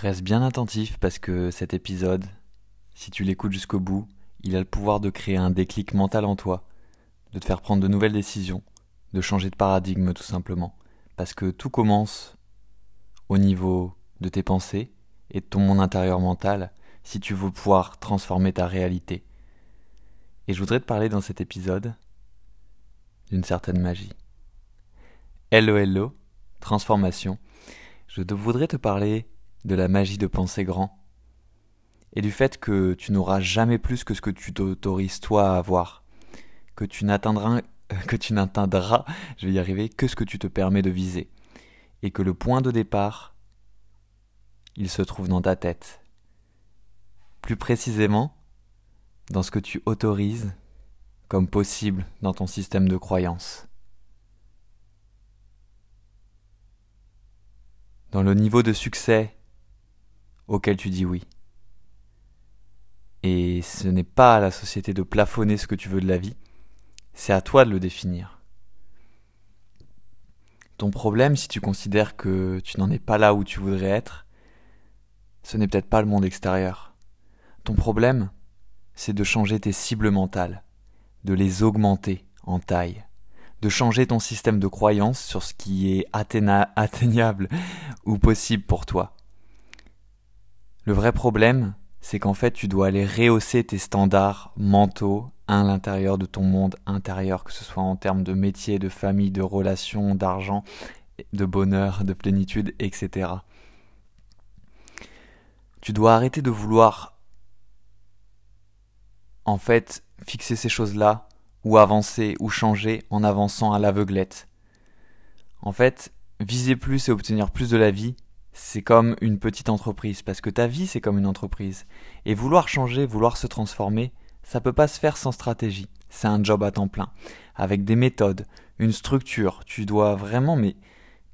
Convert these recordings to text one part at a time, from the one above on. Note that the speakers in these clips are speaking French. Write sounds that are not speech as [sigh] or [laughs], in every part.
Reste bien attentif parce que cet épisode, si tu l'écoutes jusqu'au bout, il a le pouvoir de créer un déclic mental en toi, de te faire prendre de nouvelles décisions, de changer de paradigme tout simplement. Parce que tout commence au niveau de tes pensées et de ton monde intérieur mental si tu veux pouvoir transformer ta réalité. Et je voudrais te parler dans cet épisode d'une certaine magie. Hello hello, transformation. Je voudrais te parler de la magie de penser grand et du fait que tu n'auras jamais plus que ce que tu t'autorises toi à avoir, que tu n'atteindras que tu n'atteindras, je vais y arriver, que ce que tu te permets de viser et que le point de départ il se trouve dans ta tête. Plus précisément, dans ce que tu autorises comme possible dans ton système de croyance. Dans le niveau de succès auquel tu dis oui. Et ce n'est pas à la société de plafonner ce que tu veux de la vie, c'est à toi de le définir. Ton problème, si tu considères que tu n'en es pas là où tu voudrais être, ce n'est peut-être pas le monde extérieur. Ton problème, c'est de changer tes cibles mentales, de les augmenter en taille, de changer ton système de croyance sur ce qui est atteignable ou possible pour toi. Le vrai problème, c'est qu'en fait, tu dois aller rehausser tes standards mentaux à l'intérieur de ton monde intérieur, que ce soit en termes de métier, de famille, de relations, d'argent, de bonheur, de plénitude, etc. Tu dois arrêter de vouloir en fait fixer ces choses-là, ou avancer, ou changer en avançant à l'aveuglette. En fait, viser plus et obtenir plus de la vie, c'est comme une petite entreprise, parce que ta vie c'est comme une entreprise. Et vouloir changer, vouloir se transformer, ça peut pas se faire sans stratégie. C'est un job à temps plein, avec des méthodes, une structure. Tu dois vraiment mais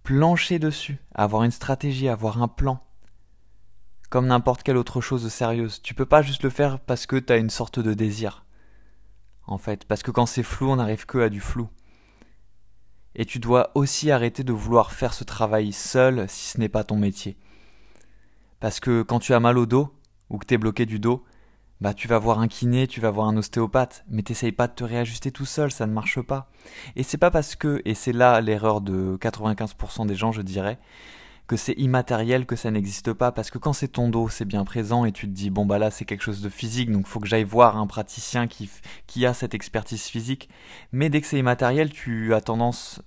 plancher dessus, avoir une stratégie, avoir un plan comme n'importe quelle autre chose sérieuse. Tu peux pas juste le faire parce que tu as une sorte de désir. En fait, parce que quand c'est flou, on n'arrive que à du flou. Et tu dois aussi arrêter de vouloir faire ce travail seul si ce n'est pas ton métier. Parce que quand tu as mal au dos, ou que tu es bloqué du dos, bah tu vas voir un kiné, tu vas voir un ostéopathe, mais t'essayes pas de te réajuster tout seul, ça ne marche pas. Et c'est pas parce que, et c'est là l'erreur de 95% des gens, je dirais, que c'est immatériel, que ça n'existe pas, parce que quand c'est ton dos, c'est bien présent et tu te dis bon bah là c'est quelque chose de physique, donc faut que j'aille voir un praticien qui, qui a cette expertise physique. Mais dès que c'est immatériel, tu as tendance,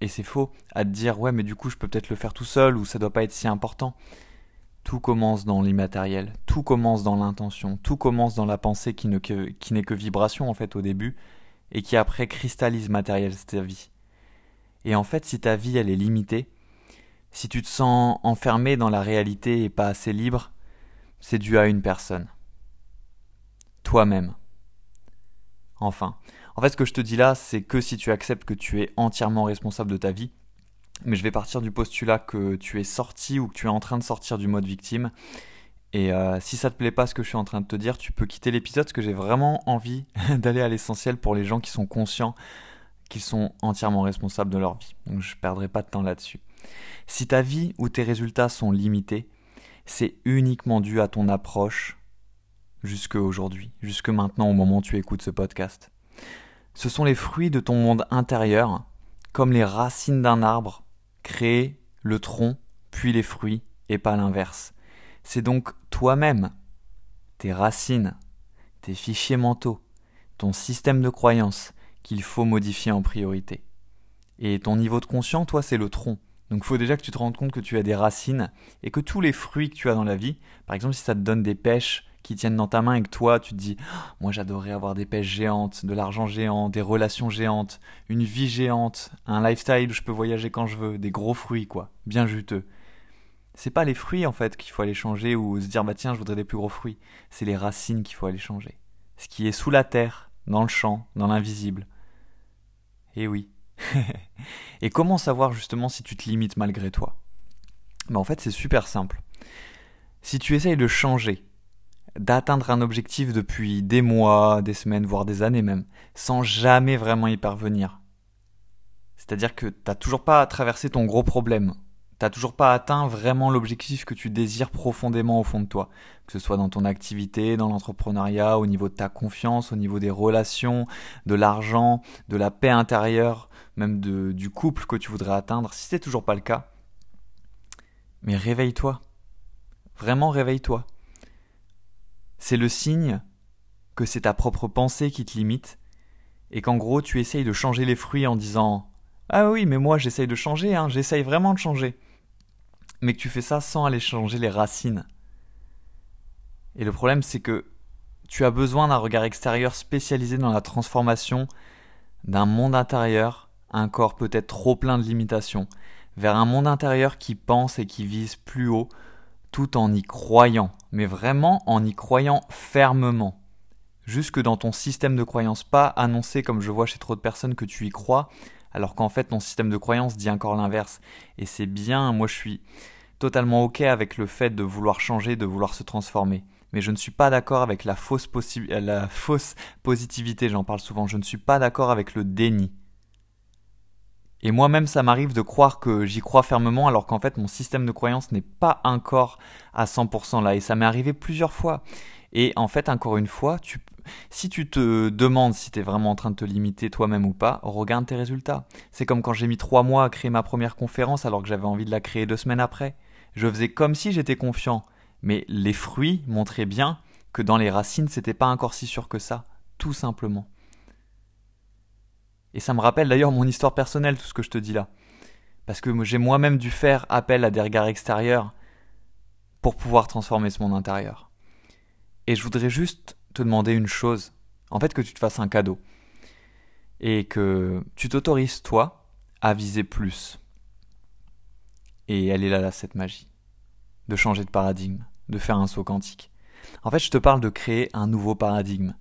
et c'est faux, à te dire ouais mais du coup je peux peut-être le faire tout seul ou ça doit pas être si important. Tout commence dans l'immatériel, tout commence dans l'intention, tout commence dans la pensée qui, ne, qui n'est que vibration en fait au début et qui après cristallise matériel ta vie. Et en fait si ta vie elle est limitée, si tu te sens enfermé dans la réalité et pas assez libre, c'est dû à une personne. Toi-même. Enfin, en fait ce que je te dis là, c'est que si tu acceptes que tu es entièrement responsable de ta vie, mais je vais partir du postulat que tu es sorti ou que tu es en train de sortir du mode victime. Et euh, si ça te plaît pas ce que je suis en train de te dire, tu peux quitter l'épisode parce que j'ai vraiment envie [laughs] d'aller à l'essentiel pour les gens qui sont conscients qu'ils sont entièrement responsables de leur vie. Donc je perdrai pas de temps là-dessus. Si ta vie ou tes résultats sont limités, c'est uniquement dû à ton approche jusque aujourd'hui, jusque maintenant au moment où tu écoutes ce podcast. Ce sont les fruits de ton monde intérieur, comme les racines d'un arbre, créent le tronc, puis les fruits, et pas l'inverse. C'est donc toi-même, tes racines, tes fichiers mentaux, ton système de croyances qu'il faut modifier en priorité. Et ton niveau de conscience, toi, c'est le tronc. Donc il faut déjà que tu te rendes compte que tu as des racines et que tous les fruits que tu as dans la vie, par exemple si ça te donne des pêches qui tiennent dans ta main et que toi tu te dis moi j'adorerais avoir des pêches géantes, de l'argent géant, des relations géantes, une vie géante, un lifestyle où je peux voyager quand je veux, des gros fruits quoi, bien juteux. C'est pas les fruits en fait qu'il faut aller changer ou se dire bah tiens je voudrais des plus gros fruits, c'est les racines qu'il faut aller changer. Ce qui est sous la terre, dans le champ, dans l'invisible. Et oui, [laughs] et comment savoir justement si tu te limites malgré toi? Ben En fait, c'est super simple. Si tu essayes de changer, d'atteindre un objectif depuis des mois, des semaines, voire des années même, sans jamais vraiment y parvenir, c'est-à-dire que tu n'as toujours pas traversé ton gros problème, T'as toujours pas atteint vraiment l'objectif que tu désires profondément au fond de toi, que ce soit dans ton activité, dans l'entrepreneuriat, au niveau de ta confiance, au niveau des relations, de l'argent, de la paix intérieure, même du couple que tu voudrais atteindre. Si c'est toujours pas le cas, mais réveille-toi. Vraiment réveille-toi. C'est le signe que c'est ta propre pensée qui te limite et qu'en gros tu essayes de changer les fruits en disant Ah oui, mais moi j'essaye de changer, hein, j'essaye vraiment de changer mais que tu fais ça sans aller changer les racines. Et le problème, c'est que tu as besoin d'un regard extérieur spécialisé dans la transformation d'un monde intérieur, un corps peut-être trop plein de limitations, vers un monde intérieur qui pense et qui vise plus haut, tout en y croyant, mais vraiment en y croyant fermement. Jusque dans ton système de croyance, pas annoncé comme je vois chez trop de personnes que tu y crois, alors qu'en fait ton système de croyance dit encore l'inverse. Et c'est bien, moi je suis totalement ok avec le fait de vouloir changer, de vouloir se transformer. Mais je ne suis pas d'accord avec la fausse, la fausse positivité, j'en parle souvent, je ne suis pas d'accord avec le déni. Et moi-même, ça m'arrive de croire que j'y crois fermement alors qu'en fait mon système de croyance n'est pas encore à 100% là. Et ça m'est arrivé plusieurs fois. Et en fait, encore une fois, tu, si tu te demandes si tu es vraiment en train de te limiter toi-même ou pas, regarde tes résultats. C'est comme quand j'ai mis trois mois à créer ma première conférence alors que j'avais envie de la créer deux semaines après. Je faisais comme si j'étais confiant, mais les fruits montraient bien que dans les racines, c'était pas encore si sûr que ça, tout simplement. Et ça me rappelle d'ailleurs mon histoire personnelle, tout ce que je te dis là. Parce que j'ai moi-même dû faire appel à des regards extérieurs pour pouvoir transformer ce monde intérieur. Et je voudrais juste te demander une chose, en fait que tu te fasses un cadeau, et que tu t'autorises, toi, à viser plus. Et elle est là, là, cette magie, de changer de paradigme, de faire un saut quantique. En fait, je te parle de créer un nouveau paradigme,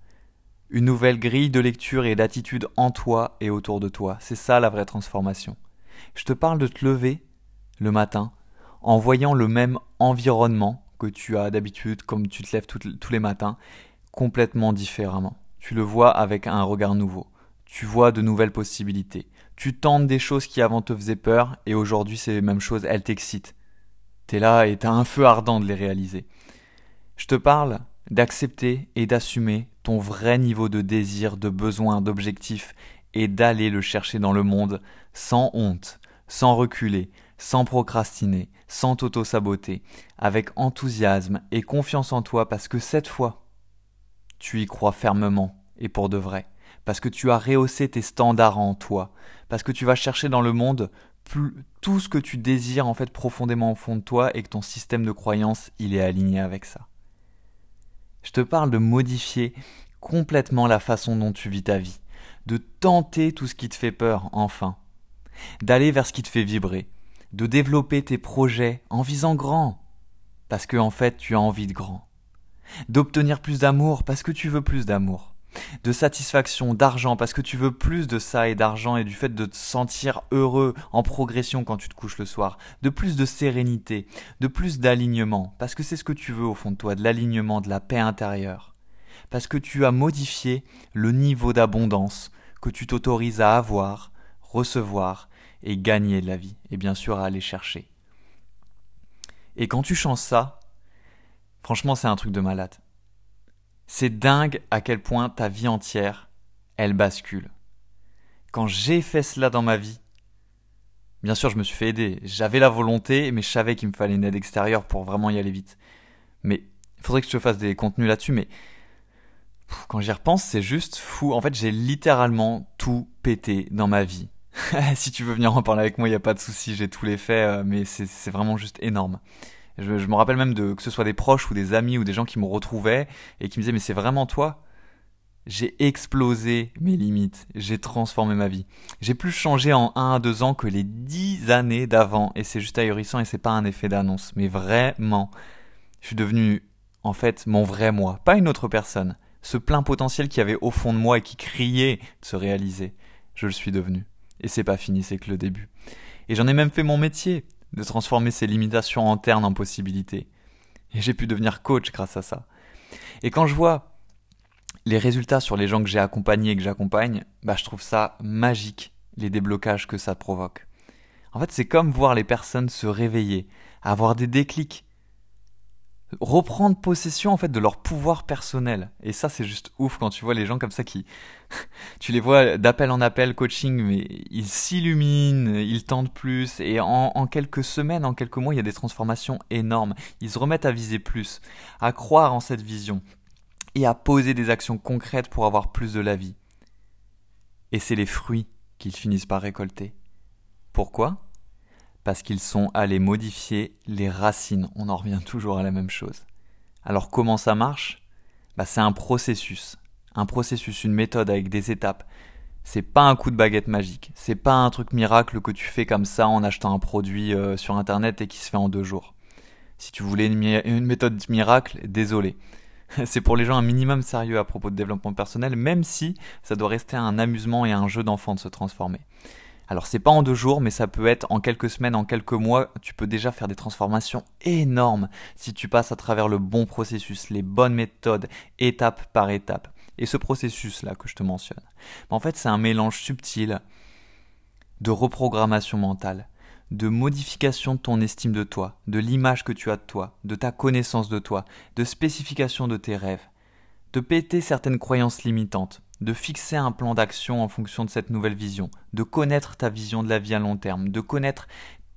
une nouvelle grille de lecture et d'attitude en toi et autour de toi. C'est ça la vraie transformation. Je te parle de te lever le matin en voyant le même environnement que tu as d'habitude, comme tu te lèves tous les matins, complètement différemment. Tu le vois avec un regard nouveau. Tu vois de nouvelles possibilités. Tu tentes des choses qui avant te faisaient peur et aujourd'hui ces mêmes choses, elles t'excitent. T'es là et t'as un feu ardent de les réaliser. Je te parle d'accepter et d'assumer ton vrai niveau de désir, de besoin, d'objectif et d'aller le chercher dans le monde sans honte, sans reculer, sans procrastiner, sans t'auto-saboter, avec enthousiasme et confiance en toi parce que cette fois, tu y crois fermement et pour de vrai, parce que tu as rehaussé tes standards en toi, parce que tu vas chercher dans le monde tout ce que tu désires en fait profondément au fond de toi et que ton système de croyance il est aligné avec ça. Je te parle de modifier complètement la façon dont tu vis ta vie, de tenter tout ce qui te fait peur enfin, d'aller vers ce qui te fait vibrer, de développer tes projets en visant grand, parce que en fait tu as envie de grand d'obtenir plus d'amour parce que tu veux plus d'amour, de satisfaction, d'argent parce que tu veux plus de ça et d'argent et du fait de te sentir heureux en progression quand tu te couches le soir, de plus de sérénité, de plus d'alignement parce que c'est ce que tu veux au fond de toi, de l'alignement, de la paix intérieure, parce que tu as modifié le niveau d'abondance que tu t'autorises à avoir, recevoir et gagner de la vie et bien sûr à aller chercher. Et quand tu changes ça, Franchement, c'est un truc de malade. C'est dingue à quel point ta vie entière, elle bascule. Quand j'ai fait cela dans ma vie, bien sûr, je me suis fait aider. J'avais la volonté, mais je savais qu'il me fallait une aide extérieure pour vraiment y aller vite. Mais il faudrait que je te fasse des contenus là-dessus, mais quand j'y repense, c'est juste fou. En fait, j'ai littéralement tout pété dans ma vie. [laughs] si tu veux venir en parler avec moi, il n'y a pas de souci, j'ai tous les faits, euh, mais c'est vraiment juste énorme. Je, me rappelle même de que ce soit des proches ou des amis ou des gens qui me retrouvaient et qui me disaient mais c'est vraiment toi? J'ai explosé mes limites, j'ai transformé ma vie. J'ai plus changé en 1 à 2 ans que les 10 années d'avant, et c'est juste ahurissant et c'est pas un effet d'annonce, mais vraiment, je suis devenu en fait mon vrai moi, pas une autre personne. Ce plein potentiel qui avait au fond de moi et qui criait de se réaliser, je le suis devenu. Et c'est pas fini, c'est que le début. Et j'en ai même fait mon métier de transformer ses limitations internes en possibilités. Et j'ai pu devenir coach grâce à ça. Et quand je vois les résultats sur les gens que j'ai accompagnés et que j'accompagne, bah je trouve ça magique, les déblocages que ça provoque. En fait, c'est comme voir les personnes se réveiller, avoir des déclics, reprendre possession en fait de leur pouvoir personnel. Et ça, c'est juste ouf quand tu vois les gens comme ça qui, [laughs] tu les vois d'appel en appel, coaching, mais ils s'illuminent, ils tentent plus, et en, en, quelques semaines, en quelques mois, il y a des transformations énormes. Ils se remettent à viser plus, à croire en cette vision, et à poser des actions concrètes pour avoir plus de la vie. Et c'est les fruits qu'ils finissent par récolter. Pourquoi? Parce qu'ils sont allés modifier les racines. On en revient toujours à la même chose. Alors comment ça marche? Bah, C'est un processus. Un processus, une méthode avec des étapes. C'est pas un coup de baguette magique. C'est pas un truc miracle que tu fais comme ça en achetant un produit euh, sur internet et qui se fait en deux jours. Si tu voulais une, une méthode miracle, désolé. [laughs] C'est pour les gens un minimum sérieux à propos de développement personnel, même si ça doit rester un amusement et un jeu d'enfant de se transformer. Alors c'est pas en deux jours, mais ça peut être en quelques semaines, en quelques mois, tu peux déjà faire des transformations énormes si tu passes à travers le bon processus, les bonnes méthodes, étape par étape. Et ce processus-là que je te mentionne, en fait c'est un mélange subtil de reprogrammation mentale, de modification de ton estime de toi, de l'image que tu as de toi, de ta connaissance de toi, de spécification de tes rêves, de péter certaines croyances limitantes, de fixer un plan d'action en fonction de cette nouvelle vision, de connaître ta vision de la vie à long terme, de connaître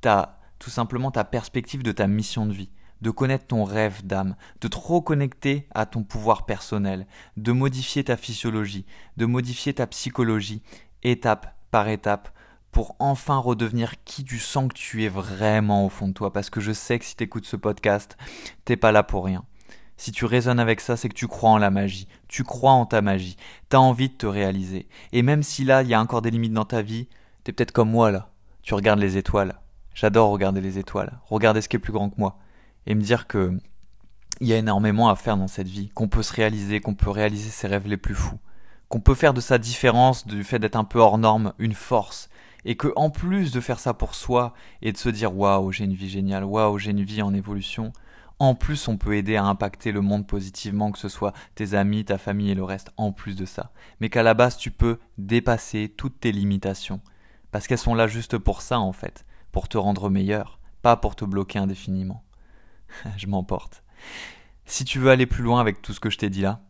ta tout simplement ta perspective de ta mission de vie, de connaître ton rêve d'âme, de te reconnecter à ton pouvoir personnel, de modifier ta physiologie, de modifier ta psychologie, étape par étape, pour enfin redevenir qui tu sens que tu es vraiment au fond de toi. Parce que je sais que si tu écoutes ce podcast, t'es pas là pour rien. Si tu raisonnes avec ça, c'est que tu crois en la magie. Tu crois en ta magie. T'as envie de te réaliser. Et même si là, il y a encore des limites dans ta vie, t'es peut-être comme moi là. Tu regardes les étoiles. J'adore regarder les étoiles. Regarder ce qui est plus grand que moi. Et me dire que il y a énormément à faire dans cette vie. Qu'on peut se réaliser, qu'on peut réaliser ses rêves les plus fous. Qu'on peut faire de sa différence, du fait d'être un peu hors norme, une force et que en plus de faire ça pour soi et de se dire waouh j'ai une vie géniale, waouh j'ai une vie en évolution, en plus on peut aider à impacter le monde positivement, que ce soit tes amis, ta famille et le reste, en plus de ça. Mais qu'à la base tu peux dépasser toutes tes limitations, parce qu'elles sont là juste pour ça en fait, pour te rendre meilleur, pas pour te bloquer indéfiniment. [laughs] je m'emporte. Si tu veux aller plus loin avec tout ce que je t'ai dit là,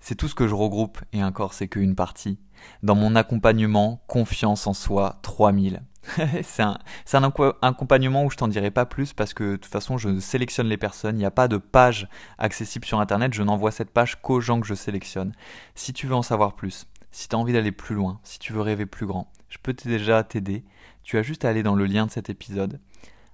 c'est tout ce que je regroupe, et encore c'est qu'une partie, dans mon accompagnement Confiance en soi 3000. [laughs] c'est un, accompagnement où je t'en dirai pas plus parce que de toute façon je sélectionne les personnes, il n'y a pas de page accessible sur internet, je n'envoie cette page qu'aux gens que je sélectionne. Si tu veux en savoir plus, si tu as envie d'aller plus loin, si tu veux rêver plus grand, je peux déjà t'aider. Tu as juste à aller dans le lien de cet épisode,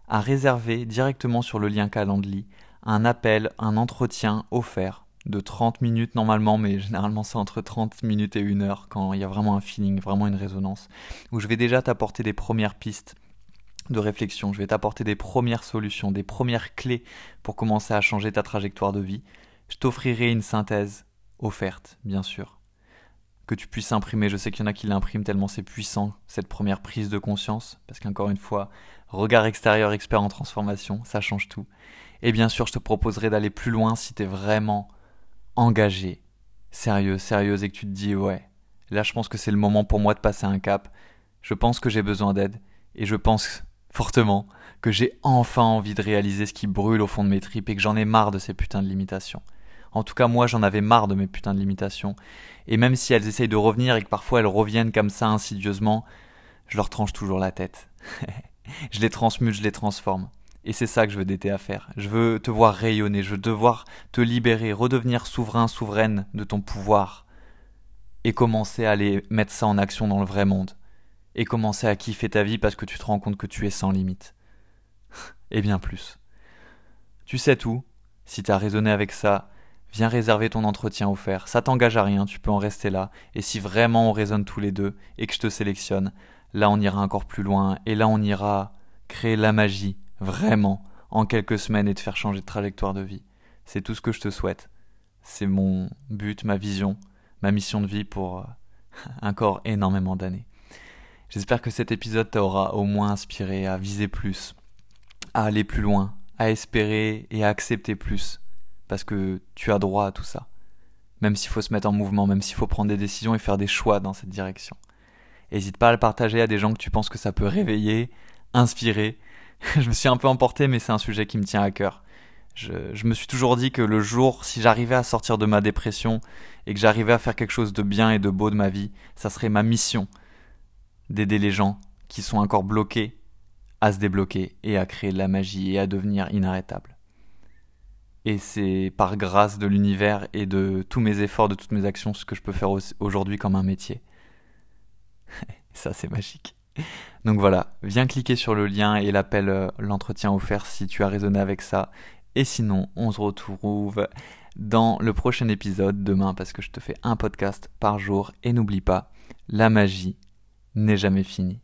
à réserver directement sur le lien Calendly un appel, un entretien offert de 30 minutes normalement, mais généralement c'est entre 30 minutes et 1 heure quand il y a vraiment un feeling, vraiment une résonance, où je vais déjà t'apporter des premières pistes de réflexion, je vais t'apporter des premières solutions, des premières clés pour commencer à changer ta trajectoire de vie. Je t'offrirai une synthèse offerte, bien sûr, que tu puisses imprimer. Je sais qu'il y en a qui l'impriment tellement c'est puissant, cette première prise de conscience, parce qu'encore une fois, regard extérieur, expert en transformation, ça change tout. Et bien sûr, je te proposerai d'aller plus loin si tu es vraiment engagé, sérieux, sérieuse et que tu te dis ouais, là je pense que c'est le moment pour moi de passer un cap, je pense que j'ai besoin d'aide et je pense fortement que j'ai enfin envie de réaliser ce qui brûle au fond de mes tripes et que j'en ai marre de ces putains de limitations. En tout cas, moi, j'en avais marre de mes putains de limitations. Et même si elles essayent de revenir et que parfois elles reviennent comme ça insidieusement, je leur tranche toujours la tête. [laughs] je les transmute, je les transforme. Et c'est ça que je veux t'aider à faire. Je veux te voir rayonner, je veux devoir te libérer, redevenir souverain, souveraine de ton pouvoir. Et commencer à aller mettre ça en action dans le vrai monde. Et commencer à kiffer ta vie parce que tu te rends compte que tu es sans limite. [laughs] et bien plus. Tu sais tout. Si t'as raisonné avec ça, viens réserver ton entretien offert. Ça t'engage à rien, tu peux en rester là. Et si vraiment on raisonne tous les deux et que je te sélectionne, là on ira encore plus loin. Et là on ira créer la magie vraiment, en quelques semaines et te faire changer de trajectoire de vie. C'est tout ce que je te souhaite. C'est mon but, ma vision, ma mission de vie pour euh, [laughs] encore énormément d'années. J'espère que cet épisode t'aura au moins inspiré à viser plus, à aller plus loin, à espérer et à accepter plus, parce que tu as droit à tout ça. Même s'il faut se mettre en mouvement, même s'il faut prendre des décisions et faire des choix dans cette direction. N'hésite pas à le partager à des gens que tu penses que ça peut réveiller, inspirer. [laughs] je me suis un peu emporté, mais c'est un sujet qui me tient à cœur. Je, me suis toujours dit que le jour, si j'arrivais à sortir de ma dépression et que j'arrivais à faire quelque chose de bien et de beau de ma vie, ça serait ma mission d'aider les gens qui sont encore bloqués à se débloquer et à créer de la magie et à devenir inarrêtables. Et c'est par grâce de l'univers et de tous mes efforts, de toutes mes actions, ce que je peux faire aujourd'hui comme un métier. [laughs] Ça, c'est magique. [laughs] Donc voilà, viens cliquer sur le lien et l'appel euh, l'entretien offert si tu as raisonné avec ça. Et sinon, on se retrouve dans le prochain épisode demain parce que je te fais un podcast par jour. Et n'oublie pas, la magie n'est jamais finie.